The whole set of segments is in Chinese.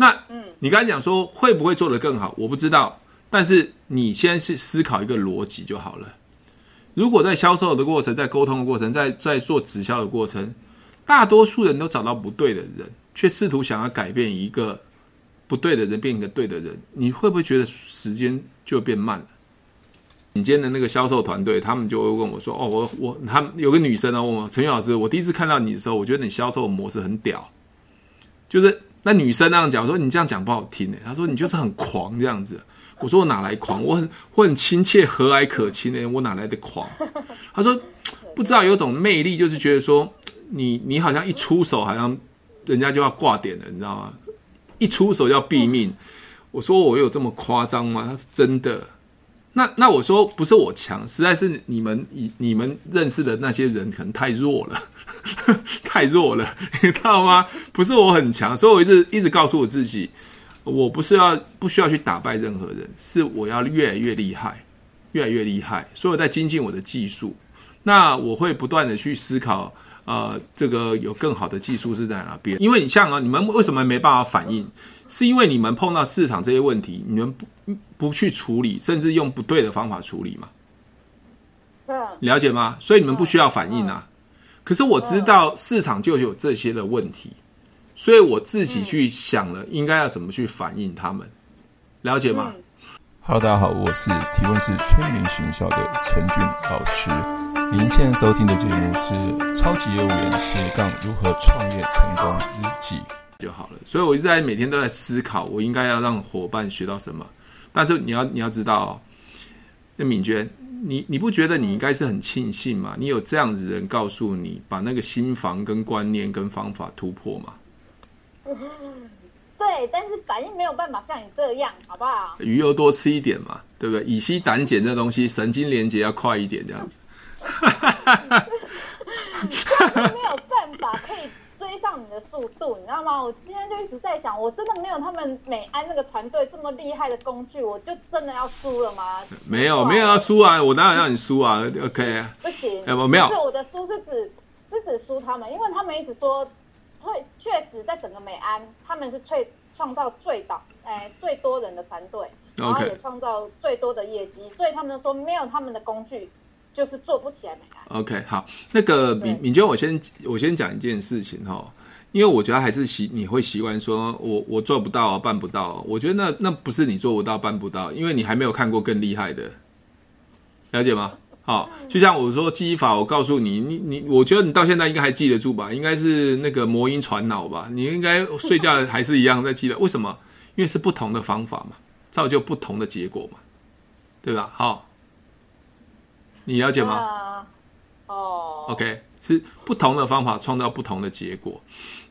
那你刚才讲说会不会做得更好？我不知道，但是你先去思考一个逻辑就好了。如果在销售的过程、在沟通的过程、在在做直销的过程，大多数人都找到不对的人，却试图想要改变一个不对的人变一个对的人，你会不会觉得时间就变慢了？顶尖的那个销售团队，他们就会问我说：“哦，我我他们有个女生呢，问我陈宇老师，我第一次看到你的时候，我觉得你销售模式很屌。”就是那女生那样讲，我说你这样讲不好听诶。她说你就是很狂这样子。我说我哪来狂？我很我很亲切和蔼可亲诶，我哪来的狂？她说不知道有种魅力，就是觉得说。你你好像一出手，好像人家就要挂点了，你知道吗？一出手要毙命。我说我有这么夸张吗？他说真的。那那我说不是我强，实在是你们你你们认识的那些人可能太弱了，太弱了，你知道吗？不是我很强，所以我一直一直告诉我自己，我不是要不需要去打败任何人，是我要越来越厉害，越来越厉害。所以我在精进我的技术，那我会不断的去思考。呃，这个有更好的技术是在哪边？因为你像啊，你们为什么没办法反应？是因为你们碰到市场这些问题，你们不不去处理，甚至用不对的方法处理嘛？了解吗？所以你们不需要反应啊。可是我知道市场就有这些的问题，所以我自己去想了，应该要怎么去反应他们？了解吗？Hello，大家好，我是提问是催眠学校的陈俊老师。您现在收听的节目是《超级业务员斜杠如何创业成功日记》就好了。所以我一直在每天都在思考，我应该要让伙伴学到什么。但是你要你要知道哦，那敏娟，你你不觉得你应该是很庆幸吗？你有这样子的人告诉你，把那个心房跟观念跟方法突破吗？对，但是反应没有办法像你这样，好不好？鱼油多吃一点嘛，对不对？乙烯胆碱这东西，神经连接要快一点，这样子。哈哈哈哈哈！没有办法可以追上你的速度，你知道吗？我今天就一直在想，我真的没有他们美安那个团队这么厉害的工具，我就真的要输了吗？没有，没有要输啊！我哪有让你输啊！OK，啊不行，哎，我没有，是我的输是指是指输他们，因为他们一直说，会确实在整个美安，他们是最创造最导哎最多人的团队，然后也创造最多的业绩，所以他们说没有他们的工具。就是做不起来没 OK，好，那个敏敏娟，我先我先讲一件事情哈，因为我觉得还是习你会习惯说我我做不到办不到，我觉得那那不是你做不到办不到，因为你还没有看过更厉害的，了解吗？好，就像我说记忆法，我告诉你，你你，我觉得你到现在应该还记得住吧？应该是那个魔音传脑吧？你应该睡觉还是一样在记得，为什么？因为是不同的方法嘛，造就不同的结果嘛，对吧？好。你了解吗？哦、uh, oh.，OK，是不同的方法创造不同的结果。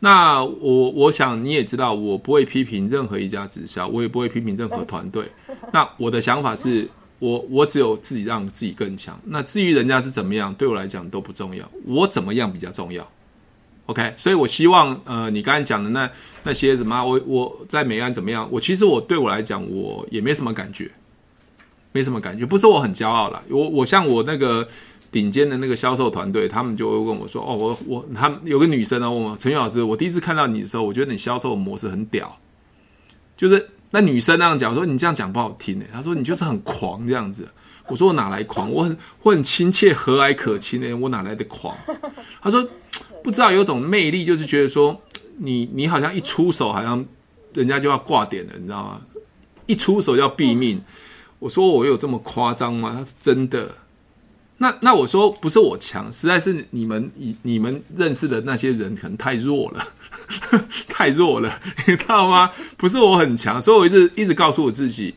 那我我想你也知道，我不会批评任何一家直销，我也不会批评任何 团队。那我的想法是我我只有自己让自己更强。那至于人家是怎么样，对我来讲都不重要，我怎么样比较重要。OK，所以我希望呃，你刚才讲的那那些什么，我我在美安怎么样？我其实我对我来讲，我也没什么感觉。没什么感觉，不是我很骄傲啦。我我像我那个顶尖的那个销售团队，他们就会问我说：“哦，我我他们有个女生呢问我，陈宇老师，我第一次看到你的时候，我觉得你销售模式很屌。”就是那女生那样讲，说你这样讲不好听诶。她说你就是很狂这样子。我说我哪来狂？我很我很亲切和蔼可亲诶，我哪来的狂？她说不知道有种魅力，就是觉得说你你好像一出手，好像人家就要挂点了，你知道吗？一出手要毙命。我说我有这么夸张吗？他说真的。那那我说不是我强，实在是你们你你们认识的那些人可能太弱了，太弱了，你知道吗？不是我很强，所以我一直一直告诉我自己，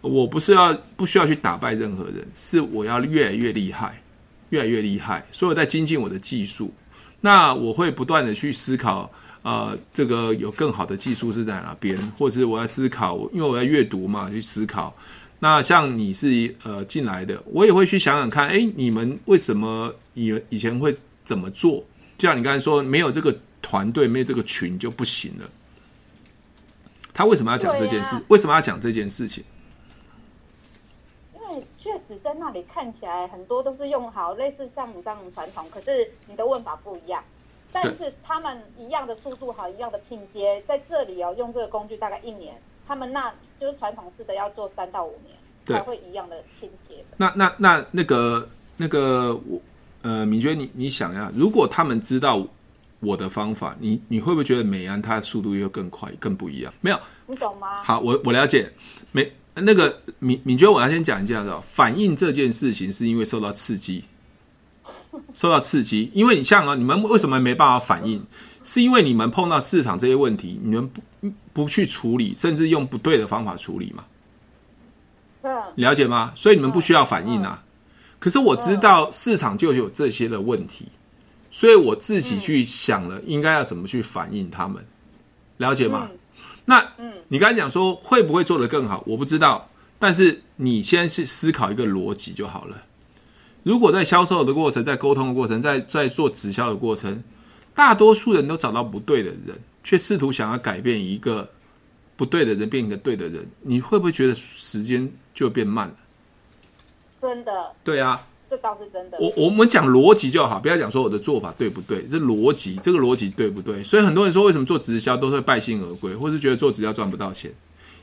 我不是要不需要去打败任何人，是我要越来越厉害，越来越厉害。所以我在精进我的技术。那我会不断的去思考，呃，这个有更好的技术是在哪边，或者是我要思考，因为我要阅读嘛，去思考。那像你是呃进来的，我也会去想想看，哎，你们为什么以以前会怎么做？就像你刚才说，没有这个团队，没有这个群就不行了。他为什么要讲这件事？为什么要讲这件事情？因为确实在那里看起来很多都是用好类似像你这样的传统，可是你的问法不一样。但是他们一样的速度好，一样的拼接，在这里哦，用这个工具大概一年，他们那就是传统式的要做三到五年才会一样的拼接。那那那那个那个我呃，敏娟，你你想呀，如果他们知道我的方法，你你会不会觉得美安它的速度又更快，更不一样？没有，你懂吗？好，我我了解。美那个敏敏娟，我要先讲一下的，反应这件事情是因为受到刺激。受到刺激，因为你像啊，你们为什么没办法反应？是因为你们碰到市场这些问题，你们不不去处理，甚至用不对的方法处理嘛？了解吗？所以你们不需要反应啊。可是我知道市场就有这些的问题，所以我自己去想了，应该要怎么去反应他们，了解吗？那你刚才讲说会不会做得更好？我不知道，但是你先去思考一个逻辑就好了。如果在销售的过程，在沟通的过程，在在做直销的过程，大多数人都找到不对的人，却试图想要改变一个不对的人变一个对的人，你会不会觉得时间就变慢了？真的。对啊，这倒是真的。我我们讲逻辑就好，不要讲说我的做法对不对，这逻辑，这个逻辑对不对？所以很多人说，为什么做直销都会败兴而归，或是觉得做直销赚不到钱，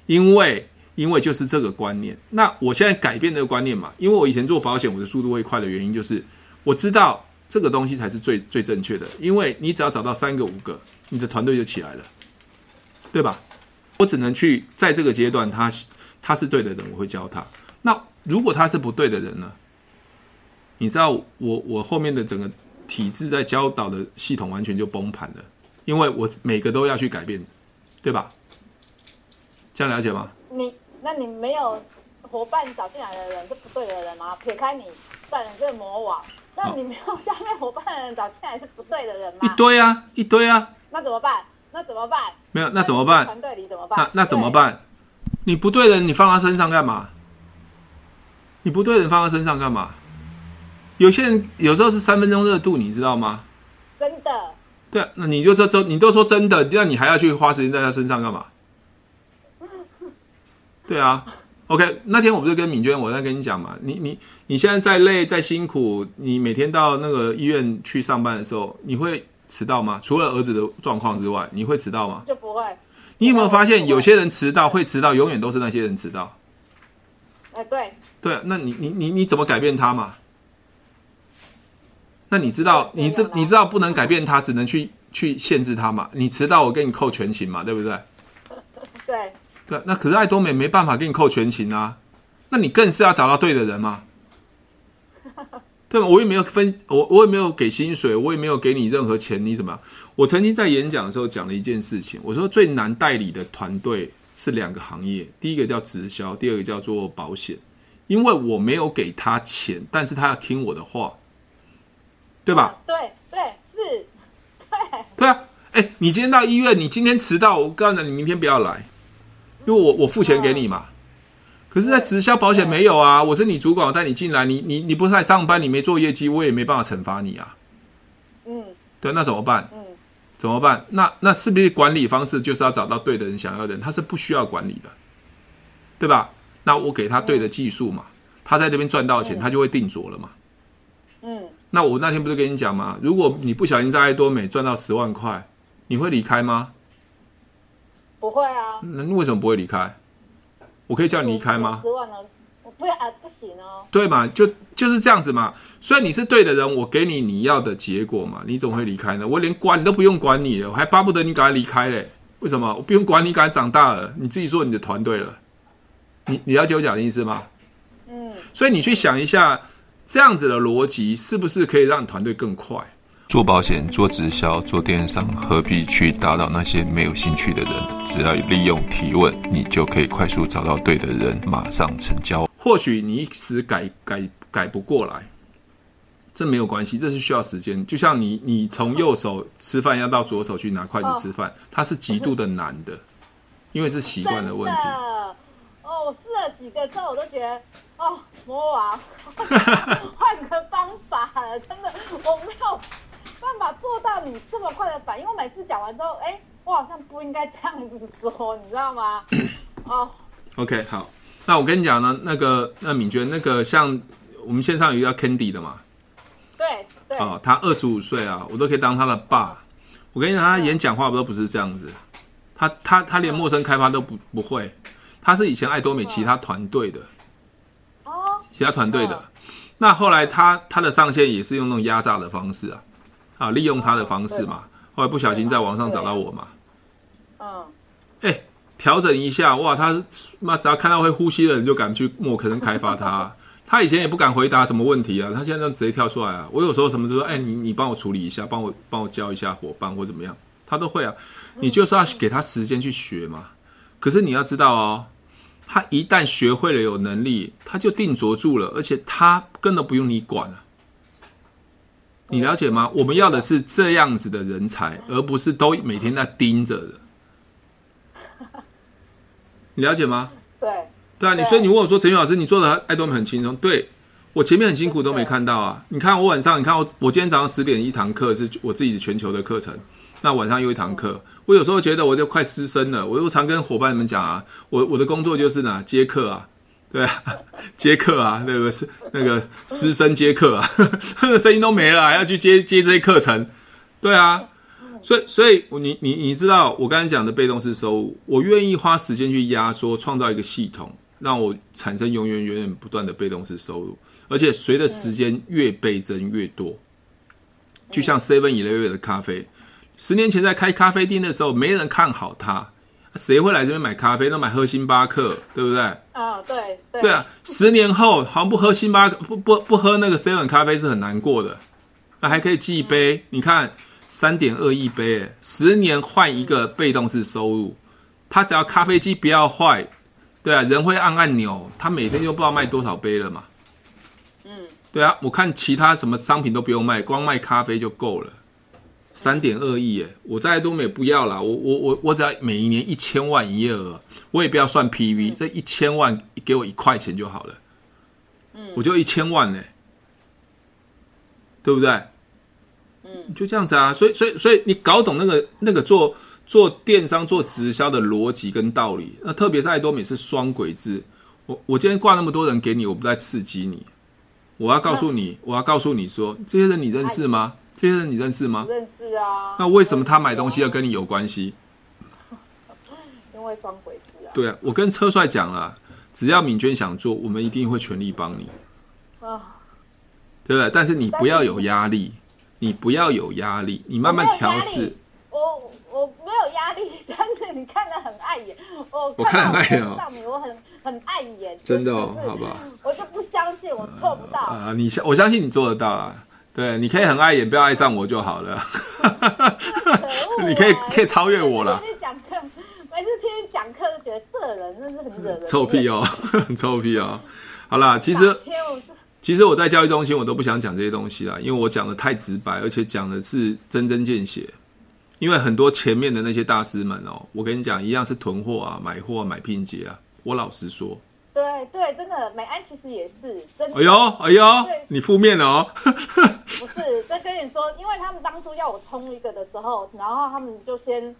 因为。因为就是这个观念，那我现在改变这个观念嘛，因为我以前做保险，我的速度会快的原因就是我知道这个东西才是最最正确的，因为你只要找到三个五个，你的团队就起来了，对吧？我只能去在这个阶段他，他是对的人，我会教他。那如果他是不对的人呢？你知道我我后面的整个体制在教导的系统完全就崩盘了，因为我每个都要去改变，对吧？这样了解吗？你。那你没有伙伴找进来的人是不对的人吗？撇开你算了这个魔王，那你没有下面伙伴的人找进来是不对的人吗？一堆啊，一堆啊。那怎么办？那怎么办？没有，那怎么办？团队里怎么办？那那怎么办？你不对的人，你放他身上干嘛？你不对的人放他身上干嘛？有些人有时候是三分钟热度，你知道吗？真的。对啊，那你就这这，你都说真的，那你还要去花时间在他身上干嘛？对啊，OK，那天我不是跟敏娟，我在跟你讲嘛，你你你现在再累再辛苦，你每天到那个医院去上班的时候，你会迟到吗？除了儿子的状况之外，你会迟到吗？就不会。你有没有发现有些人迟到会迟到，永远都是那些人迟到？哎，对。对，那你你你你怎么改变他嘛？那你知道，你知你知道不能改变他，只能去去限制他嘛？你迟到，我给你扣全勤嘛，对不对？对。对，那可是爱多美没办法给你扣全勤啊，那你更是要找到对的人嘛，对吧？我也没有分，我我也没有给薪水，我也没有给你任何钱，你怎么？我曾经在演讲的时候讲了一件事情，我说最难代理的团队是两个行业，第一个叫直销，第二个叫做保险，因为我没有给他钱，但是他要听我的话，对吧？对对是，对对啊，哎，你今天到医院，你今天迟到，我告诉你，你明天不要来。因为我我付钱给你嘛，可是，在直销保险没有啊。我是你主管，我带你进来，你你你不是在上班，你没做业绩，我也没办法惩罚你啊。嗯，对，那怎么办？嗯，怎么办？那那是不是管理方式就是要找到对的人，想要的人，他是不需要管理的，对吧？那我给他对的技术嘛，他在这边赚到钱，他就会定着了嘛。嗯，那我那天不是跟你讲吗？如果你不小心在爱多美赚到十万块，你会离开吗？不会啊，那你为什么不会离开？我可以叫你离开吗？十万呢？我不要，不行哦。对嘛，就就是这样子嘛。虽然你是对的人，我给你你要的结果嘛，你怎么会离开呢？我连管你都不用管你了，我还巴不得你赶快离开嘞。为什么？我不用管你，赶快长大了，你自己做你的团队了。你你了解我讲的意思吗？嗯。所以你去想一下，这样子的逻辑是不是可以让你团队更快？做保险、做直销、做电商，何必去打扰那些没有兴趣的人？只要利用提问，你就可以快速找到对的人，马上成交。或许你一时改改改不过来，这没有关系，这是需要时间。就像你，你从右手吃饭要到左手去拿筷子吃饭，它是极度的难的，因为是习惯的问题。哦，我试了几个之后，我都觉得，哦，魔王，换个方法了，真的，我没有。办法做到你这么快的反应，我每次讲完之后，哎，我好像不应该这样子说，你知道吗？哦，OK，好，那我跟你讲呢，那个那敏娟，那个像我们线上有一个叫 Candy 的嘛，对对。啊，他二十五岁啊，我都可以当他的爸。我跟你讲，他演讲话不都不是这样子，他他他连陌生开发都不不会，他是以前爱多美其他团队的，哦，其他团队的。那后来他他的上线也是用那种压榨的方式啊，啊，利用他的方式嘛。后来不小心在网上找到我嘛，嗯，哎，调整一下，哇，他妈只要看到会呼吸的人就敢去陌生开发他。他以前也不敢回答什么问题啊，他现在就直接跳出来啊。我有时候什么就说，哎，你你帮我处理一下，帮我帮我教一下伙伴或怎么样，他都会啊。你就是要给他时间去学嘛。可是你要知道哦，他一旦学会了有能力，他就定着住了，而且他根本不用你管了。你了解吗？我们要的是这样子的人才，而不是都每天在盯着的。你了解吗？对。对啊，你所以你问我说，陈老师，你做的爱多美很轻松？对，我前面很辛苦都没看到啊。你看我晚上，你看我我今天早上十点一堂课是我自己的全球的课程，那晚上又一堂课。我有时候觉得我就快失身了，我又常跟伙伴们讲啊，我我的工作就是呢接客啊，对啊，接课啊，那个是那个师生接课啊，那 个声音都没了，还要去接接这些课程，对啊。所以，所以你你你知道我刚才讲的被动式收入，我愿意花时间去压缩，创造一个系统。让我产生永远、永远不断的被动式收入，而且随着时间越倍增越多。就像 Seven Eleven 的咖啡，十年前在开咖啡店的时候，没人看好它，谁会来这边买咖啡？都买喝星巴克，对不对？啊，对对，对啊。十年后，好像不喝星巴克，不不不喝那个 Seven 咖啡是很难过的。那还可以寄一杯，你看三点二亿杯，十年换一个被动式收入，他只要咖啡机不要坏。对啊，人会按按钮，他每天就不知道卖多少杯了嘛。嗯，对啊，我看其他什么商品都不用卖，光卖咖啡就够了。三点二亿耶，我再多美不要啦，我我我我只要每一年一千万营业额，我也不要算 PV，这一千万给我一块钱就好了。嗯，我就一千万呢，对不对？嗯，就这样子啊，所以所以所以你搞懂那个那个做。做电商做直销的逻辑跟道理，那特别是爱多美是双轨制。我我今天挂那么多人给你，我不在刺激你，我要告诉你，我要告诉你说，这些人你认识吗？这些人你认识吗？认识啊。那为什么他买东西要跟你有关系？因为双轨制啊。对啊，我跟车帅讲了，只要敏娟想做，我们一定会全力帮你。啊，对不对？但是你不要有压力，你不要有压力，你慢慢调试。我我没有压力，但是你看的很碍眼。我我看得很碍眼哦，我很很碍眼。真的哦，好吧。我就不相信我做不到啊！你相我相信你做得到啊。对，你可以很碍眼，不要爱上我就好了。你可以可以超越我了。每次讲课，每次听你讲课，都觉得这人真是很惹人。臭屁哦，很 臭屁哦。好啦，其实其实我在教育中心，我都不想讲这些东西啦，因为我讲的太直白，而且讲的是针针见血。因为很多前面的那些大师们哦，我跟你讲，一样是囤货啊、买货啊、买拼接啊。我老实说，对对，真的，美安其实也是真的。哎呦哎呦，你负面了哦。不是，在跟你说，因为他们当初要我充一个的时候，然后他们就先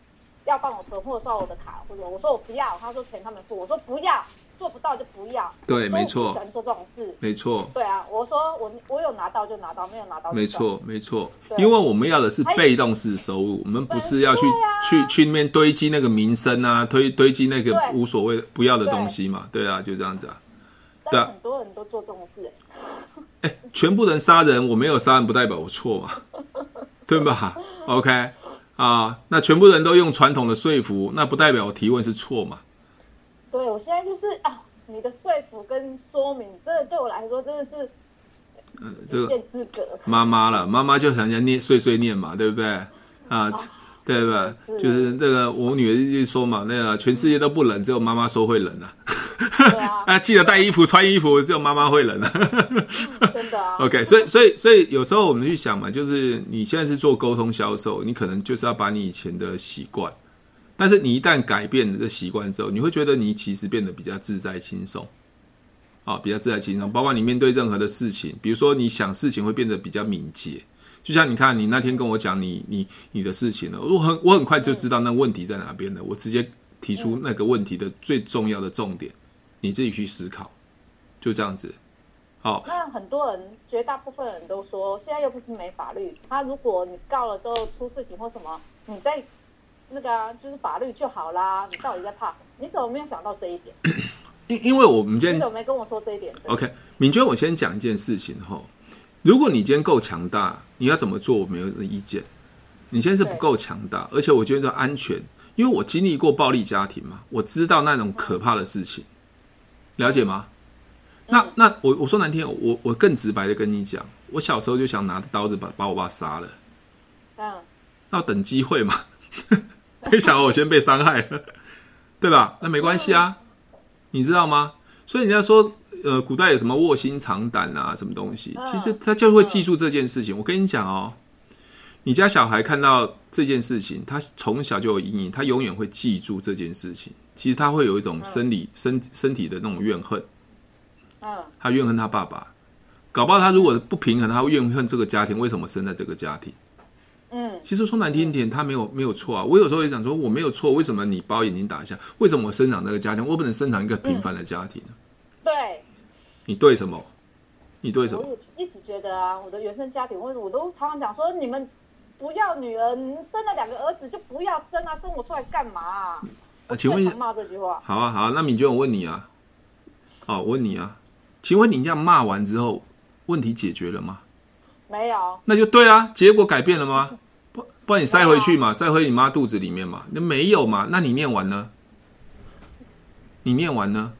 要帮我囤货，刷我的卡，或者我说我不要，他说钱他们付，我说不要。做不到就不要。对，没错。做这种事，没错。对啊，我说我我有拿到就拿到，没有拿到就。没错，没错。因为我们要的是被动式收入，我们不是要去去去那边堆积那个名声啊，堆堆积那个无所谓不要的东西嘛。对啊，就这样子啊。对啊。很多人都做这种事。哎，全部人杀人，我没有杀人不代表我错嘛，对吧？OK 啊，那全部人都用传统的说服，那不代表我提问是错嘛。对，我现在就是啊，你的说服跟说明，真的对我来说真的是，嗯，这个妈妈了，妈妈就想要念碎碎念嘛，对不对？啊，啊 对不对？是就是这个我女儿就说嘛，那个全世界都不冷，只有妈妈说会冷啊。啊，啊，记得带衣服、穿衣服，只有妈妈会冷啊。真的啊。OK，所以所以所以有时候我们去想嘛，就是你现在是做沟通销售，你可能就是要把你以前的习惯。但是你一旦改变了这习惯之后，你会觉得你其实变得比较自在轻松，啊，比较自在轻松。包括你面对任何的事情，比如说你想事情会变得比较敏捷。就像你看，你那天跟我讲你你你的事情了，我很我很快就知道那问题在哪边了。我直接提出那个问题的最重要的重点，你自己去思考，就这样子。好，那很多人，绝大部分人都说，现在又不是没法律，他如果你告了之后出事情或什么，你在那个、啊、就是法律就好啦。你到底在怕？你怎么没有想到这一点？因因为我们今天你怎么没跟我说这一点？OK，敏娟，我先讲一件事情哈。如果你今天够强大，你要怎么做？我没有意见。你现在是不够强大，而且我觉得安全，因为我经历过暴力家庭嘛，我知道那种可怕的事情，了解吗？嗯、那那我我说难听，我我更直白的跟你讲，我小时候就想拿刀子把把我爸杀了，嗯，那等机会嘛，没想到我先被伤害了，对吧？那没关系啊，你知道吗？所以人家说，呃，古代有什么卧薪尝胆啊，什么东西，其实他就会记住这件事情。我跟你讲哦。你家小孩看到这件事情，他从小就有阴影，他永远会记住这件事情。其实他会有一种生理、身身体的那种怨恨。嗯他怨恨他爸爸，搞不好他如果不平衡，他会怨恨这个家庭为什么生在这个家庭。嗯，其实说难听一点，他没有没有错啊。我有时候也想说，我没有错，为什么你把我眼睛打一下？为什么我生长这个家庭，我不能生长一个平凡的家庭呢？对，你对什么？你对什么？我一直觉得啊，我的原生家庭，我我都常常讲说你们。不要女儿，你生了两个儿子就不要生啊！生我出来干嘛啊？啊，请问骂这句话。好啊，好啊，那敏娟，我问你啊，哦，我问你啊，请问你这样骂完之后，问题解决了吗？没有。那就对啊，结果改变了吗？不，不然你塞回去嘛，塞回你妈肚子里面嘛，那没有嘛？那你念完呢？你念完呢？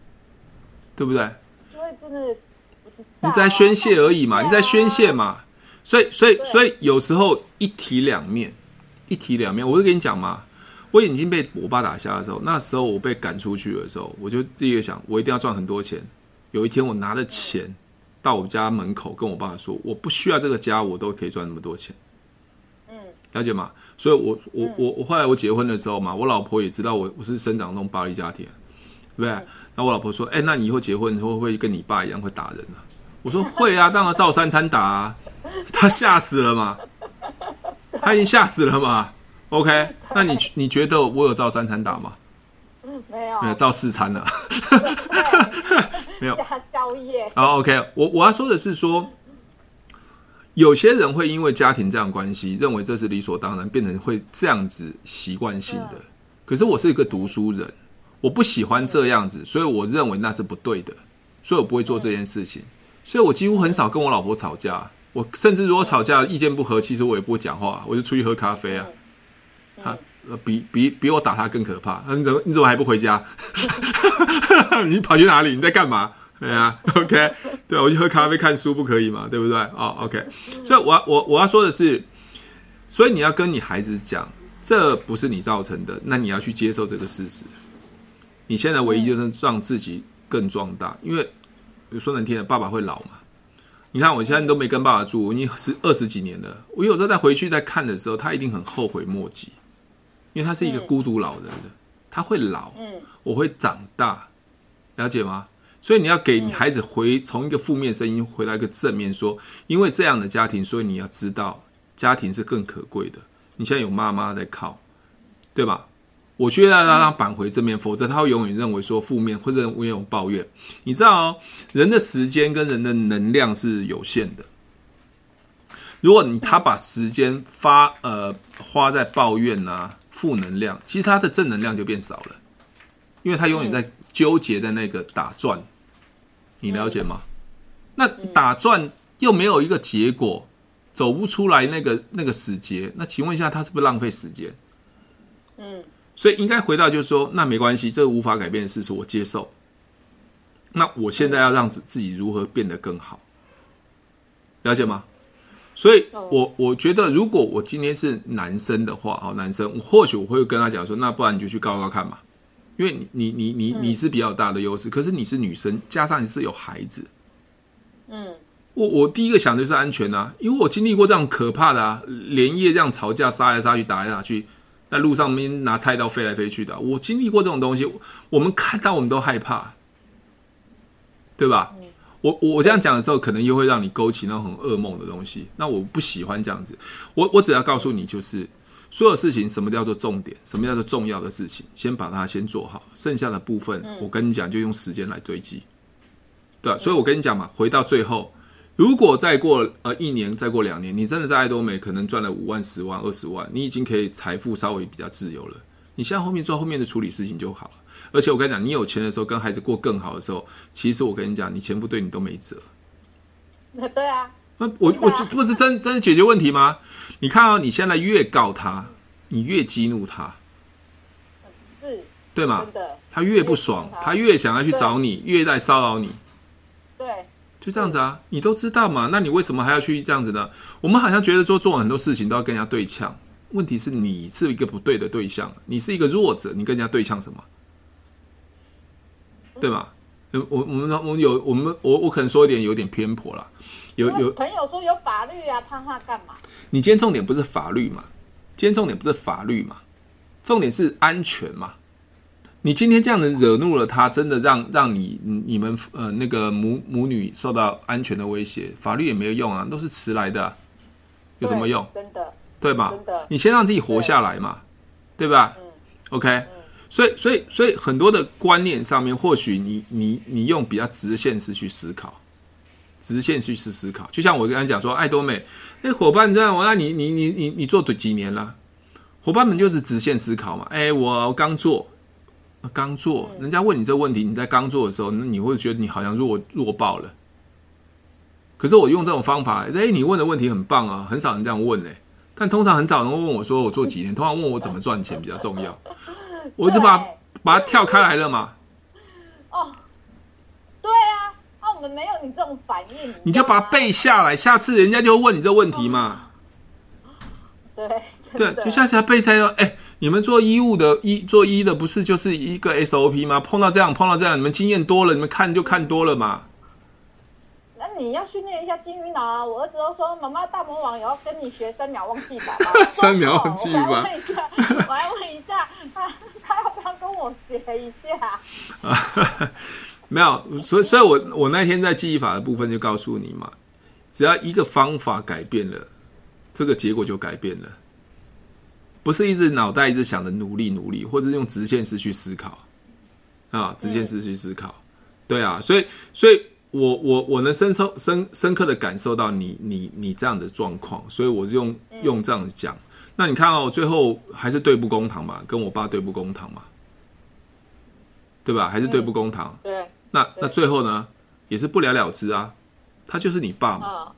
对不对？因为真的，你在宣泄而已嘛，你在宣泄嘛。所以，所以，所以有时候一体两面，一体两面。我就跟你讲嘛，我眼睛被我爸打瞎的时候，那时候我被赶出去的时候，我就第一个想，我一定要赚很多钱。有一天，我拿着钱到我家门口，跟我爸说，我不需要这个家，我都可以赚那么多钱。嗯，了解吗？所以我，我，我，我后来我结婚的时候嘛，我老婆也知道我我是生长那种暴力家庭，对不对？那我老婆说，哎，那你以后结婚会不会跟你爸一样会打人呢？我说会啊，当然照三餐打啊。他吓死了嘛？他已经吓死了嘛？OK，那你你觉得我有照三餐打吗？嗯，没有，没有照四餐了。没有加宵夜。好，OK，我我要说的是说，有些人会因为家庭这样关系，认为这是理所当然，变成会这样子习惯性的。可是我是一个读书人，我不喜欢这样子，所以我认为那是不对的，所以我不会做这件事情。所以我几乎很少跟我老婆吵架。我甚至如果吵架意见不合，其实我也不会讲话，我就出去喝咖啡啊。他比比比我打他更可怕。你怎么你怎么还不回家？你跑去哪里？你在干嘛？对啊，OK，对，我去喝咖啡看书不可以吗？对不对？哦，OK。所以我要我我要说的是，所以你要跟你孩子讲，这不是你造成的，那你要去接受这个事实。你现在唯一就是让自己更壮大，因为说难听的，爸爸会老嘛。你看，我现在都没跟爸爸住，我已经十二十几年了。我有时候再回去再看的时候，他一定很后悔莫及，因为他是一个孤独老人的，他会老，我会长大，了解吗？所以你要给你孩子回从一个负面声音回到一个正面说，因为这样的家庭，所以你要知道家庭是更可贵的。你现在有妈妈在靠，对吧？我觉得要让他扳回正面，否则他会永远认为说负面，或者永远抱怨。你知道哦，人的时间跟人的能量是有限的。如果你他把时间发呃花在抱怨啊、负能量，其实他的正能量就变少了，因为他永远在纠结在那个打转。你了解吗？那打转又没有一个结果，走不出来那个那个死结。那请问一下，他是不是浪费时间？嗯。所以应该回到就是说，那没关系，这个无法改变的事实我接受。那我现在要让自自己如何变得更好，了解吗？所以我我觉得，如果我今天是男生的话，哦，男生，或许我会跟他讲说，那不然你就去告告看嘛，因为你你你你你是比较大的优势，可是你是女生，加上你是有孩子，嗯，我我第一个想的就是安全啊，因为我经历过这样可怕的啊，连夜这样吵架，杀来杀去，打来打去。在路上面拿菜刀飞来飞去的，我经历过这种东西，我们看到我们都害怕，对吧？我我这样讲的时候，可能又会让你勾起那种很噩梦的东西。那我不喜欢这样子，我我只要告诉你，就是所有事情，什么叫做重点，什么叫做重要的事情，先把它先做好，剩下的部分，我跟你讲，就用时间来堆积，对，所以我跟你讲嘛，回到最后，如果再过呃一年，再过两年，你真的在爱多美可能赚了五万、十万、二十万，你已经可以财富稍微比较自由了。你现在后面做后面的处理事情就好了。而且我跟你讲，你有钱的时候，跟孩子过更好的时候，其实我跟你讲，你前夫对你都没辙。对啊。那我我这不是真真的解决问题吗？你看啊，你现在越告他，你越激怒他，是，对吗？他越不爽，他越想要去找你，越在骚扰你。对，就这样子啊，你都知道嘛？那你为什么还要去这样子呢？我们好像觉得说做很多事情都要跟人家对呛，问题是你是一个不对的对象，你是一个弱者，你跟人家对呛什么？对吧？我我们我有我们我我可能说一点有点偏颇了。有有朋友说有法律啊，怕他干嘛？你今天重点不是法律嘛？今天重点不是法律嘛？重点是安全嘛？你今天这样子惹怒了他，真的让让你你们呃那个母母女受到安全的威胁，法律也没有用啊，都是迟来的，有什么用？真的，对吧？真的，你先让自己活下来嘛，对，对吧？嗯，OK，嗯，所以所以所以很多的观念上面，或许你你你用比较直线式去思考。直线去思思考，就像我刚才讲说，爱多美，哎，伙伴这样，我那你你你你你做几年了？伙伴们就是直线思考嘛。哎，我刚做，刚做，人家问你这个问题，你在刚做的时候，那你会觉得你好像弱弱爆了。可是我用这种方法，哎，你问的问题很棒啊，很少人这样问哎。但通常很少人问我说我做几年，通常问我怎么赚钱比较重要。我就把把它跳开来了嘛。哦，对啊。我们没有你这种反应，你就把它背下来，下次人家就会问你这问题嘛。对对，就下次要背在说，哎，你们做医务的医做医的不是就是一个 SOP 吗？碰到这样碰到这样，你们经验多了，你们看就看多了嘛。那你要训练一下金鱼脑啊！我儿子都说，妈妈大魔王也要跟你学三秒忘记法。三秒忘记法。我来问一下，我来问一下，他他要不要跟我学一下？没有，所以所以我我那天在记忆法的部分就告诉你嘛，只要一个方法改变了，这个结果就改变了，不是一直脑袋一直想着努力努力，或者用直线式去思考啊，直线式去思考，对啊，所以所以我我我能深受深深刻的感受到你你你这样的状况，所以我就用用这样子讲，那你看哦，最后还是对簿公堂嘛，跟我爸对簿公堂嘛，对吧？还是对簿公堂，对。那那最后呢，也是不了了之啊，他就是你爸嘛，哦、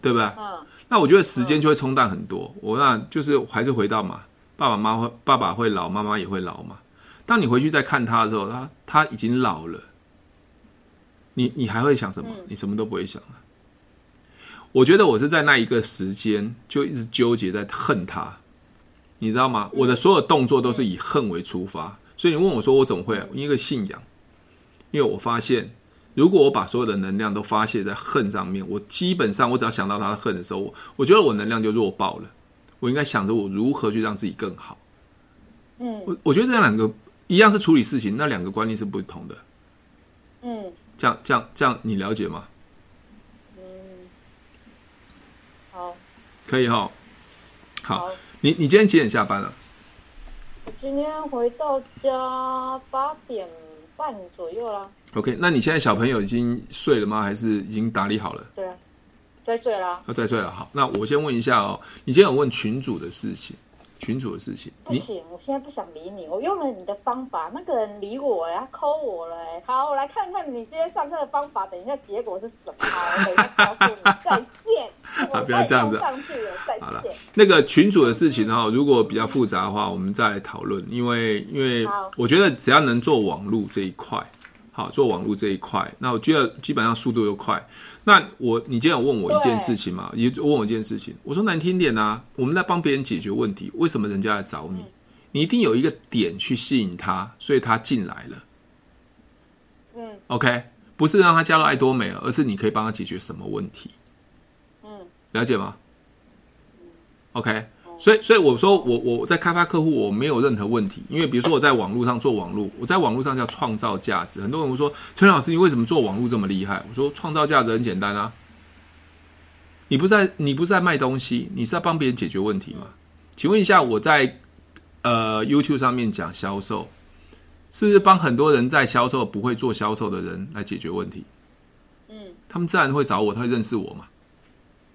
对不对？嗯、那我觉得时间就会冲淡很多。我那就是还是回到嘛，爸爸妈妈会，爸爸会老，妈妈也会老嘛。当你回去再看他的时候，他他已经老了，你你还会想什么？你什么都不会想了。我觉得我是在那一个时间就一直纠结在恨他，你知道吗？我的所有动作都是以恨为出发，所以你问我说我怎么会？一个信仰。因为我发现，如果我把所有的能量都发泄在恨上面，我基本上我只要想到他的恨的时候，我我觉得我能量就弱爆了。我应该想着我如何去让自己更好。嗯，我我觉得这两个一样是处理事情，那两个观念是不同的。嗯，这样这样这样，你了解吗？嗯，好，可以哈。好，好你你今天几点下班了？我今天回到家八点。半左右啦。OK，那你现在小朋友已经睡了吗？还是已经打理好了？对啊，在睡了。要再睡了。好，那我先问一下哦，你今天有问群主的事情？群主的事情？不行，我现在不想理你。我用了你的方法，那个人理我呀，他 call 我了。哎，好，我来看看你今天上课的方法，等一下结果是什么？我等一下告诉你。再见。啊，不要这样子。上去了，再见。好了，那个群主的事情哈，如果比较复杂的话，我们再来讨论。因为，因为我觉得只要能做网络这一块，好，做网络这一块，那我觉得基本上速度又快。那我，你今天有问我一件事情吗？你问我一件事情，我说难听点啊，我们在帮别人解决问题，为什么人家来找你？你一定有一个点去吸引他，所以他进来了。嗯，OK，不是让他加入爱多美，而是你可以帮他解决什么问题？嗯，了解吗？OK。所以，所以我说我我在开发客户，我没有任何问题，因为比如说我在网络上做网络，我在网络上叫创造价值。很多人会说陈老师，你为什么做网络这么厉害？我说创造价值很简单啊，你不是在你不是在卖东西，你是在帮别人解决问题吗？请问一下，我在呃 YouTube 上面讲销售，是不是帮很多人在销售不会做销售的人来解决问题？嗯他们自然会找我，他会认识我嘛，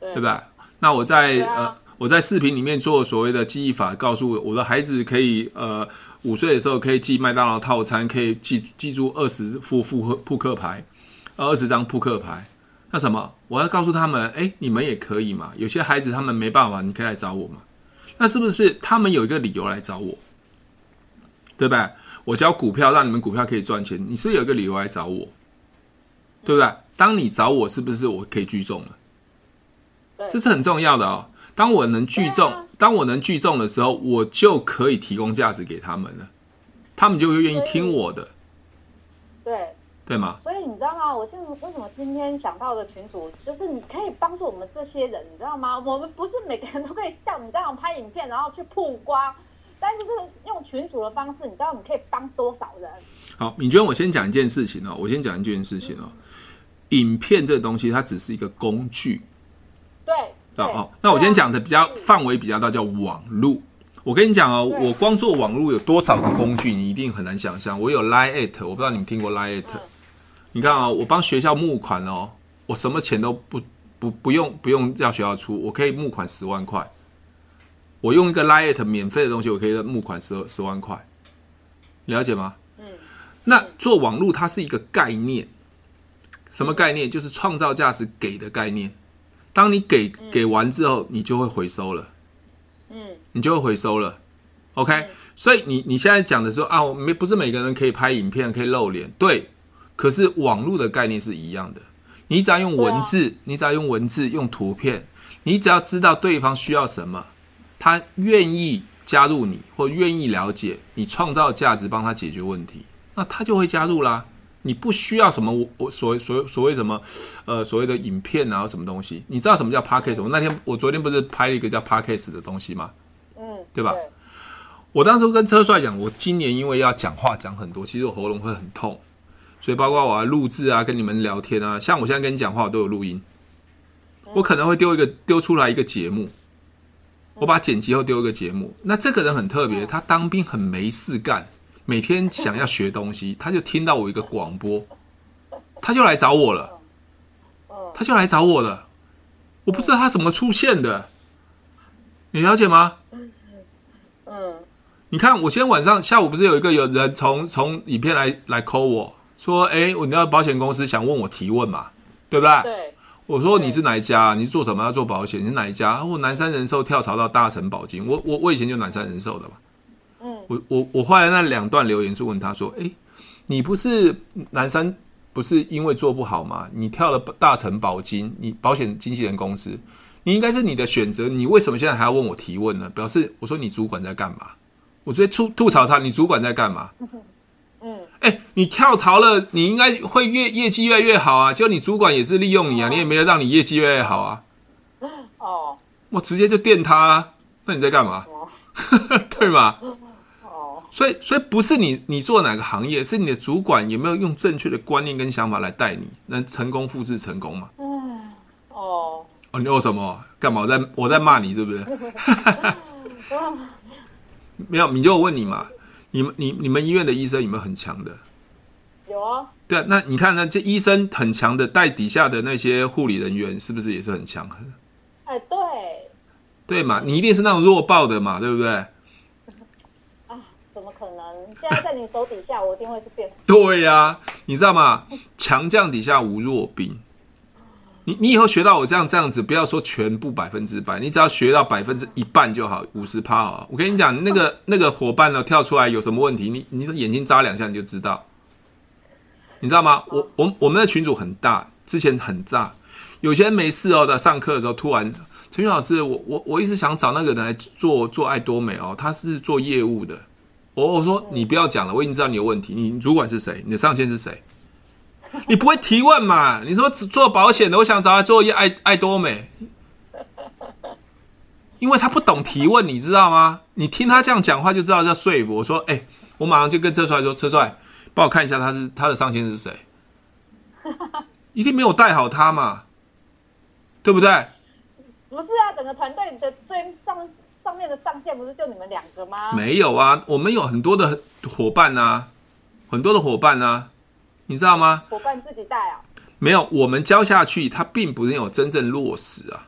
对，对吧？那我在、啊、呃，我在视频里面做所谓的记忆法，告诉我我的孩子可以呃五岁的时候可以记麦当劳套餐，可以记记住二十副扑克扑克牌，二十张扑克牌。那什么？我要告诉他们，哎，你们也可以嘛。有些孩子他们没办法，你可以来找我嘛。那是不是他们有一个理由来找我？对吧？我教股票，让你们股票可以赚钱，你是是有一个理由来找我？对不对？当你找我，是不是我可以聚众了？这是很重要的哦。当我能聚众，当我能聚众的时候，我就可以提供价值给他们了，他们就会愿意听我的。对。对吗？所以你知道吗？我就为什么今天想到的群主，就是你可以帮助我们这些人，你知道吗？我们不是每个人都可以像你这样拍影片，然后去曝光，但是这个用群主的方式，你知道你可以帮多少人？好，敏娟，我先讲一件事情哦，我先讲一件事情哦。影片这个东西，它只是一个工具。对。哦哦，那我今天讲的比较范围比较大，叫网路。我跟你讲哦，我光做网路有多少个工具，你一定很难想象。我有 Line@，我不知道你们听过 Line@。你看啊、哦，我帮学校募款哦，我什么钱都不不不用不用叫学校出，我可以募款十万块。我用一个 Line@ 免费的东西，我可以募款十十万块，了解吗？嗯。那做网络它是一个概念，什么概念？就是创造价值给的概念。当你给给完之后，你就会回收了。嗯。你就会回收了。OK。所以你你现在讲的时候啊，我没不是每个人可以拍影片，可以露脸，对。可是网络的概念是一样的，你只要用文字，你只要用文字、用图片，你只要知道对方需要什么，他愿意加入你或愿意了解你创造价值，帮他解决问题，那他就会加入啦。你不需要什么我我所所谓所谓什么呃所谓的影片啊什么东西，你知道什么叫 Podcast？我那天我昨天不是拍了一个叫 Podcast 的东西吗？嗯，对吧？我当时跟车帅讲，我今年因为要讲话讲很多，其实我喉咙会很痛。所以包括我要录制啊，跟你们聊天啊，像我现在跟你讲话，我都有录音。我可能会丢一个丢出来一个节目，我把剪辑后丢一个节目。那这个人很特别，他当兵很没事干，每天想要学东西，他就听到我一个广播，他就来找我了。他就来找我了，我不知道他怎么出现的，你了解吗？嗯，你看我今天晚上下午不是有一个有人从从影片来来 call 我。说，哎，我那保险公司想问我提问嘛，对不对？对。我说你是哪一家？你做什么？要做保险？你是哪一家？我南山人寿跳槽到大成保金。我我我以前就南山人寿的嘛。嗯。我我我后来那两段留言是问他说，哎，你不是南山不是因为做不好吗？你跳了大成保金，你保险经纪人公司，你应该是你的选择。你为什么现在还要问我提问呢？表示我说你主管在干嘛？我直接吐吐槽他，你主管在干嘛？嗯哎，你跳槽了，你应该会越业绩越来越好啊！就你主管也是利用你啊，你也没有让你业绩越来越好啊。哦，我直接就电他啊，那你在干嘛？对吗？哦，所以所以不是你你做哪个行业，是你的主管有没有用正确的观念跟想法来带你，能成功复制成功嘛？嗯，哦，哦，你有什么？干嘛？我在我在骂你，是不是？没有，你就我问你嘛。你们、你、你们医院的医生有没有很强的？有啊。对啊，那你看呢？这医生很强的，带底下的那些护理人员，是不是也是很强？哎，对。对嘛，你一定是那种弱爆的嘛，对不对？在你手底下，我一定会是变。对呀、你知道吗？强将底下无弱兵。你你以后学到我这样这样子，不要说全部百分之百，你只要学到百分之一半就好，五十趴啊！我跟你讲，那个那个伙伴呢跳出来有什么问题，你你的眼睛眨两下你就知道，你知道吗？我我我们的群主很大，之前很大，有些人没事哦，在上课的时候突然，陈俊老师，我我我一直想找那个人来做做爱多美哦，他是做业务的，我我说你不要讲了，我已经知道你有问题，你主管是谁？你的上线是谁？你不会提问嘛？你说做保险的，我想找他做一爱爱多美，因为他不懂提问，你知道吗？你听他这样讲话就知道在说服。我说，哎、我马上就跟车帅说，车帅，帮我看一下他是他的上线是谁，一定没有带好他嘛，对不对？不是啊，整个团队的最上上面的上线不是就你们两个吗？没有啊，我们有很多的伙伴啊，很多的伙伴啊。你知道吗？伙伴自己带啊。没有，我们教下去，它并不是有真正落实啊。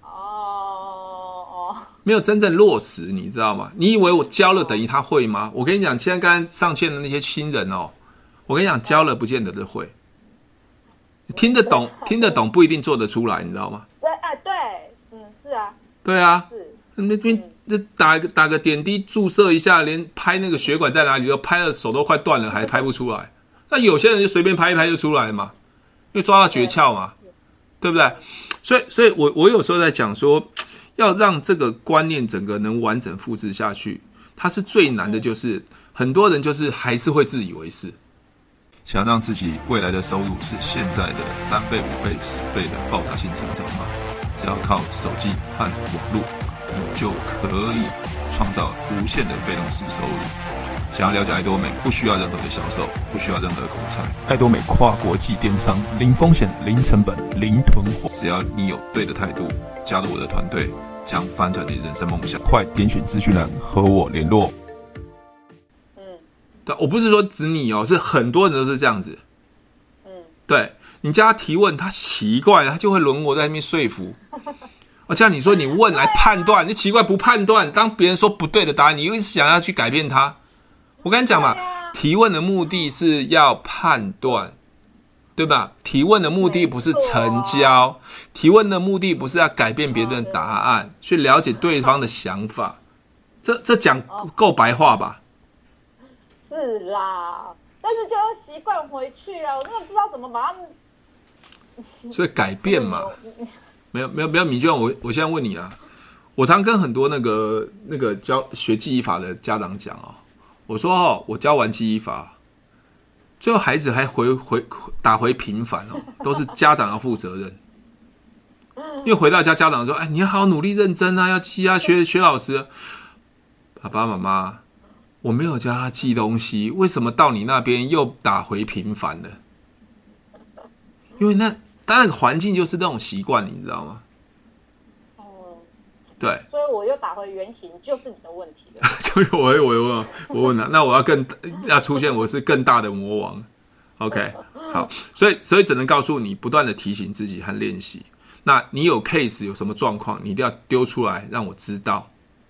哦哦，没有真正落实，你知道吗？你以为我教了等于他会吗？我跟你讲，现在刚刚上线的那些新人哦，我跟你讲，教了不见得都会。听得懂，听得懂不一定做得出来，你知道吗？对，哎，对，嗯，是啊，对啊，是那边那打个打个点滴注射一下，连拍那个血管在哪里都拍的手都快断了，还拍不出来。那有些人就随便拍一拍就出来嘛。因为抓到诀窍嘛，对不对？所以，所以我我有时候在讲说，要让这个观念整个能完整复制下去，它是最难的，就是很多人就是还是会自以为是，想让自己未来的收入是现在的三倍、五倍、十倍的爆炸性成长嘛？只要靠手机和网络，你就可以创造无限的被动式收入。想要了解爱多美，不需要任何的销售，不需要任何的口才。爱多美跨国际电商，零风险、零成本、零囤货。只要你有对的态度，加入我的团队，将翻转你人生梦想。快点选资讯栏和我联络。嗯，对，我不是说指你哦，是很多人都是这样子。嗯，对，你叫他提问，他奇怪，他就会轮我在那边说服。我叫你说你问来判断，你奇怪不判断，当别人说不对的答案，你又一直想要去改变他。我跟你讲嘛，啊、提问的目的是要判断，对吧？提问的目的不是成交，哦、提问的目的不是要改变别人的答案，哦、去了解对方的想法。这这讲够白话吧？是啦，但是就要习惯回去啊，我真的不知道怎么把它。所以改变嘛，没有没有没有，米娟，我我现在问你啊，我常跟很多那个那个教学记忆法的家长讲哦。我说哦，我教完记忆法，最后孩子还回回打回平凡哦，都是家长要负责任。因为回到家，家长说：“哎，你好好努力认真啊，要记啊，学学老师。”爸爸妈妈，我没有教他记东西，为什么到你那边又打回平凡了？因为那当然环境就是那种习惯，你知道吗？对，所以我又打回原形，就是你的问题了。所以我我问我问了，那我要更要出现，我是更大的魔王。OK，好，所以所以只能告诉你，不断的提醒自己和练习。那你有 case 有什么状况，你一定要丢出来让我知道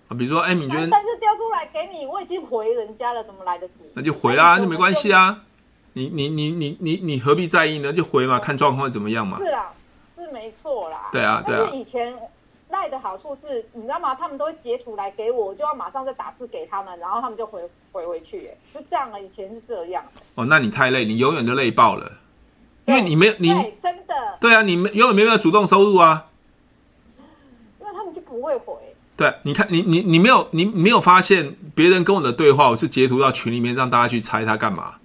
啊。比如说，哎，你觉得？但是丢出来给你，我已经回人家了，怎么来得及？那就回啦，那没关系啊。你你你你你你何必在意呢？就回嘛，看状况怎么样嘛。是啊，是没错啦。对啊，对啊。以前。赖的好处是，你知道吗？他们都会截图来给我，我就要马上再打字给他们，然后他们就回回回去，哎，就这样了。以前是这样。哦，那你太累，你永远都累爆了，因为你没有你真的对啊，你没永远没有主动收入啊，因为他们就不会回。对，你看你你你没有你没有发现别人跟我的对话，我是截图到群里面让大家去猜他干嘛，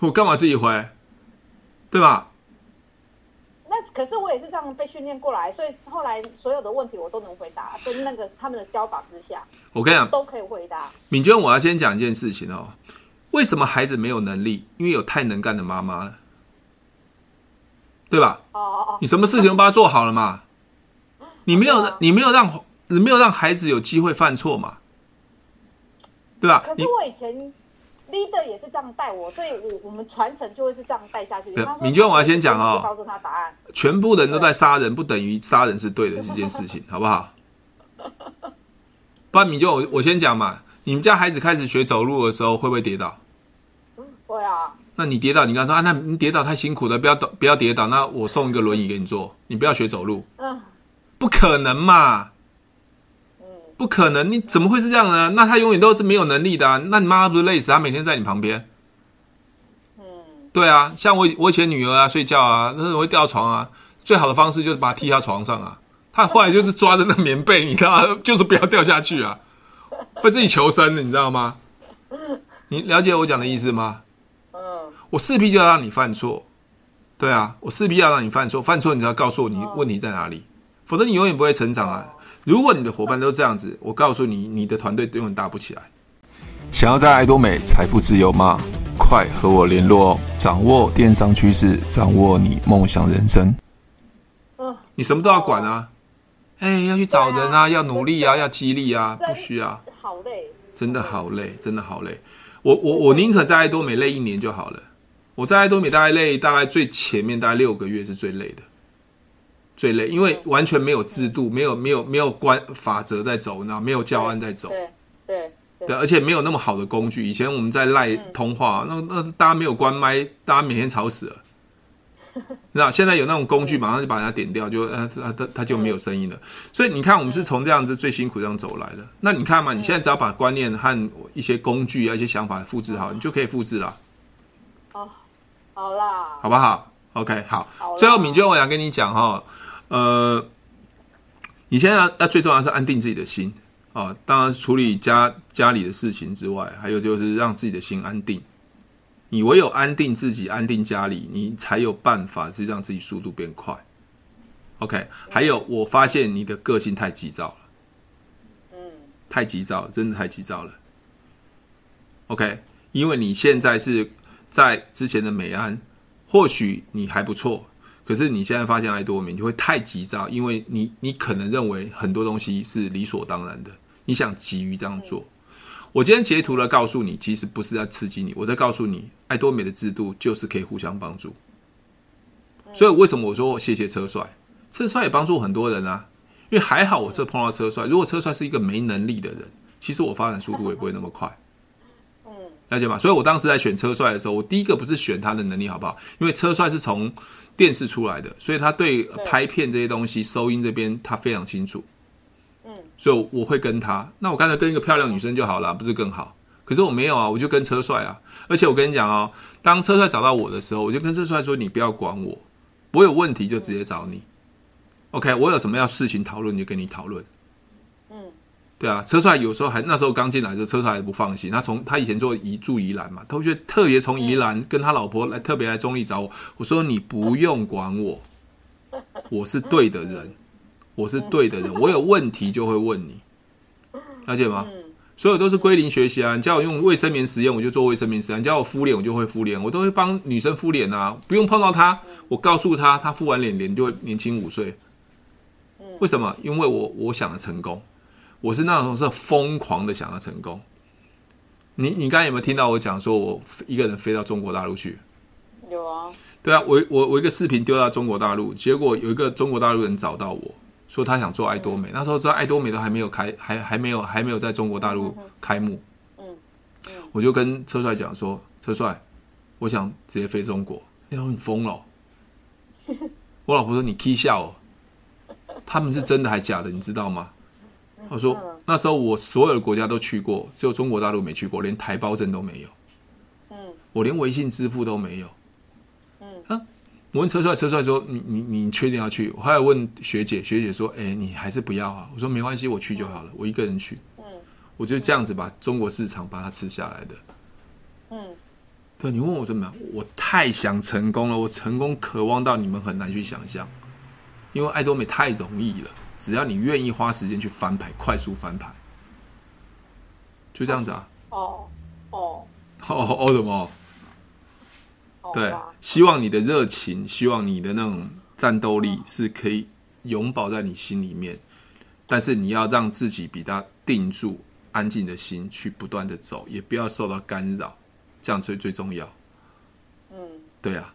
我干嘛自己回，对吧？那可是我也是这样被训练过来，所以后来所有的问题我都能回答，在那个他们的教法之下，我跟你讲都可以回答。敏娟，我要先讲一件事情哦，为什么孩子没有能力？因为有太能干的妈妈了，对吧？哦哦哦，你什么事情都帮他做好了嘛？你没有，你没有让你没有让孩子有机会犯错嘛？对吧？可是我以前。Leader 也是这样带我，所以我我们传承就会是这样带下去。敏娟，我要先讲哦，告诉他答案。全部人都在杀人，不等于杀人是对的这件事情，好不好？不然敏娟，我我先讲嘛。你们家孩子开始学走路的时候，会不会跌倒？会啊。那你跌倒，你刚说啊，那你跌倒太辛苦了，不要倒，不要跌倒。那我送一个轮椅给你坐，你不要学走路。嗯。不可能嘛。不可能，你怎么会是这样呢？那他永远都是没有能力的啊！那你妈妈不是累死？他每天在你旁边。嗯，对啊，像我我以前女儿啊，睡觉啊，那我会掉床啊。最好的方式就是把她踢到床上啊。她后来就是抓着那棉被，你知道吗？就是不要掉下去啊，会自己求生的，你知道吗？你了解我讲的意思吗？嗯，我势必就要让你犯错。对啊，我势必要让你犯错，犯错你就要告诉我你问题在哪里，否则你永远不会成长啊。如果你的伙伴都这样子，我告诉你，你的团队永远大不起来。想要在爱多美财富自由吗？快和我联络哦！掌握电商趋势，掌握你梦想人生。嗯，你什么都要管啊！哎，要去找人啊，要努力啊，要激励啊，不需要。好累，真的好累，真的好累。我我我宁可在爱多美累一年就好了。我在爱多美大概累，大概最前面大概六个月是最累的，最累，因为完全没有制度，没有没有没有关法则在走，你知道，没有教案在走，对对对，对，而且没有那么好的工具。以前我们在赖通话，那那大家没有关麦，大家每天吵死了。那现在有那种工具，马上就把人家点掉，就呃他他他就没有声音了。所以你看，我们是从这样子最辛苦这样走来的。那你看嘛，你现在只要把观念和一些工具啊、一些想法复制好，你就可以复制了。好啦，好不好？OK，好。最后，敏娟，我想跟你讲哈，呃，你现在要要最重要的是安定自己的心啊。当然，处理家家里的事情之外，还有就是让自己的心安定。你唯有安定自己，安定家里，你才有办法是让自己速度变快。OK，还有，我发现你的个性太急躁了，嗯，太急躁，真的太急躁了。OK，因为你现在是。在之前的美安，或许你还不错，可是你现在发现爱多美，你会太急躁，因为你你可能认为很多东西是理所当然的，你想急于这样做。我今天截图了，告诉你，其实不是在刺激你，我在告诉你，爱多美的制度就是可以互相帮助。所以为什么我说谢谢车帅？车帅也帮助很多人啊，因为还好我这碰到车帅，如果车帅是一个没能力的人，其实我发展速度也不会那么快。了解吗？所以我当时在选车帅的时候，我第一个不是选他的能力好不好？因为车帅是从电视出来的，所以他对拍片这些东西、收音这边他非常清楚。嗯，所以我会跟他。那我刚才跟一个漂亮女生就好了，不是更好？可是我没有啊，我就跟车帅啊。而且我跟你讲哦，当车帅找到我的时候，我就跟车帅说：“你不要管我，我有问题就直接找你。OK，我有什么要事情讨论就跟你讨论。”对啊，车帅有时候还那时候刚进来的车帅还不放心。他从他以前做宜住宜兰嘛，他会觉得特别从宜兰跟他老婆来特别来中立找我。我说你不用管我，我是对的人，我是对的人，我有问题就会问你，了解吗？所有都是归零学习啊。你叫我用卫生棉实验，我就做卫生棉实验；你叫我敷脸，我就会敷脸。我都会帮女生敷脸啊，不用碰到她，我告诉她，她敷完脸脸就会年轻五岁。为什么？因为我我想的成功。我是那种是疯狂的想要成功。你你刚才有没有听到我讲说，我一个人飞到中国大陆去？有啊。对啊，我我我一个视频丢到中国大陆，结果有一个中国大陆人找到我说他想做爱多美。那时候知道爱多美都还没有开，还还没有还没有在中国大陆开幕。嗯。我就跟车帅讲说，车帅，我想直接飞中国。他说你疯了。我老婆说你 K 笑哦。他们是真的还假的？你知道吗？他说：“那时候我所有的国家都去过，只有中国大陆没去过，连台胞证都没有。嗯，我连微信支付都没有。嗯，啊，我问车帅，车帅说：你你你确定要去？我后来问学姐，学姐说：哎，你还是不要啊。我说没关系，我去就好了，我一个人去。嗯，我就这样子把中国市场把它吃下来的。嗯，对，你问我怎么样？我太想成功了，我成功渴望到你们很难去想象，因为爱多美太容易了。”只要你愿意花时间去翻牌，快速翻牌，就这样子啊。哦哦哦哦什么？对，希望你的热情，希望你的那种战斗力是可以永保在你心里面，但是你要让自己比他定住，安静的心去不断的走，也不要受到干扰，这样最最重要。嗯，对啊。